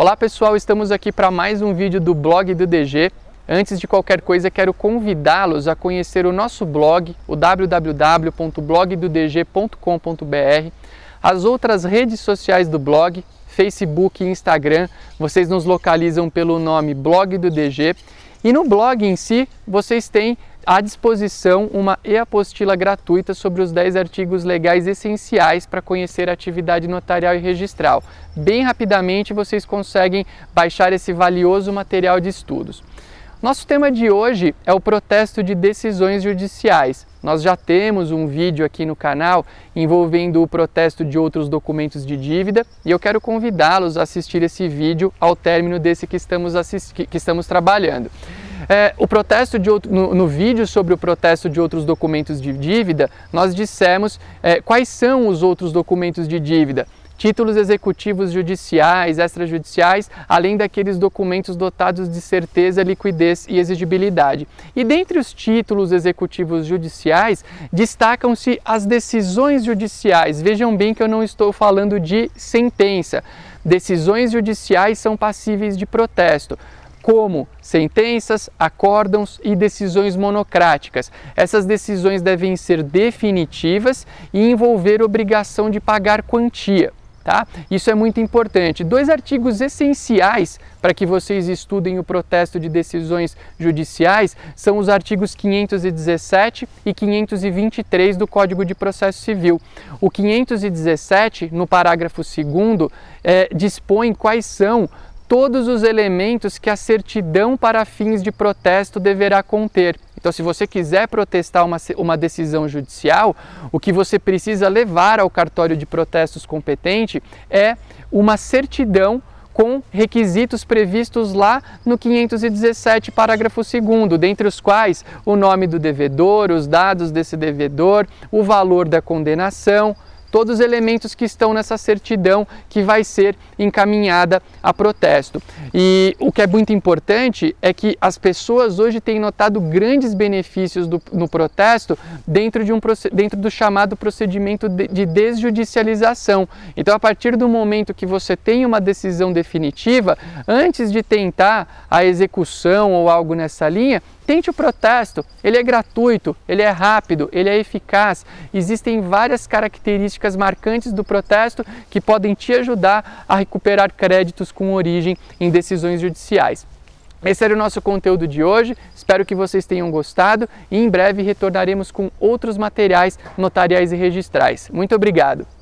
Olá pessoal, estamos aqui para mais um vídeo do blog do DG. Antes de qualquer coisa, quero convidá-los a conhecer o nosso blog, o www.blogdodg.com.br, as outras redes sociais do blog, Facebook e Instagram, vocês nos localizam pelo nome Blog do DG. E no blog em si, vocês têm à disposição uma e-apostila gratuita sobre os 10 artigos legais essenciais para conhecer a atividade notarial e registral. Bem rapidamente vocês conseguem baixar esse valioso material de estudos. Nosso tema de hoje é o protesto de decisões judiciais. Nós já temos um vídeo aqui no canal envolvendo o protesto de outros documentos de dívida e eu quero convidá-los a assistir esse vídeo ao término desse que estamos, que estamos trabalhando. É, o protesto de outro, no, no, vídeo sobre o protesto de outros documentos de dívida, nós dissemos é, quais são os outros documentos de dívida títulos executivos judiciais, extrajudiciais, além daqueles documentos dotados de certeza, liquidez e exigibilidade. E dentre os títulos executivos judiciais, destacam-se as decisões judiciais. Vejam bem que eu não estou falando de sentença. Decisões judiciais são passíveis de protesto como sentenças, acórdãos e decisões monocráticas. Essas decisões devem ser definitivas e envolver obrigação de pagar quantia. Tá? Isso é muito importante. Dois artigos essenciais para que vocês estudem o protesto de decisões judiciais são os artigos 517 e 523 do Código de Processo Civil. O 517, no parágrafo 2, é, dispõe quais são todos os elementos que a certidão para fins de protesto deverá conter. Então, se você quiser protestar uma, uma decisão judicial, o que você precisa levar ao cartório de protestos competente é uma certidão com requisitos previstos lá no 517, parágrafo 2, dentre os quais o nome do devedor, os dados desse devedor, o valor da condenação, todos os elementos que estão nessa certidão que vai ser encaminhada a protesto. E o que é muito importante é que as pessoas hoje têm notado grandes benefícios do, no protesto dentro, de um, dentro do chamado procedimento de, de desjudicialização. Então, a partir do momento que você tem uma decisão definitiva, antes de tentar a execução ou algo nessa linha, Tente o protesto, ele é gratuito, ele é rápido, ele é eficaz. Existem várias características marcantes do protesto que podem te ajudar a recuperar créditos com origem em decisões judiciais. Esse era o nosso conteúdo de hoje, espero que vocês tenham gostado e em breve retornaremos com outros materiais notariais e registrais. Muito obrigado!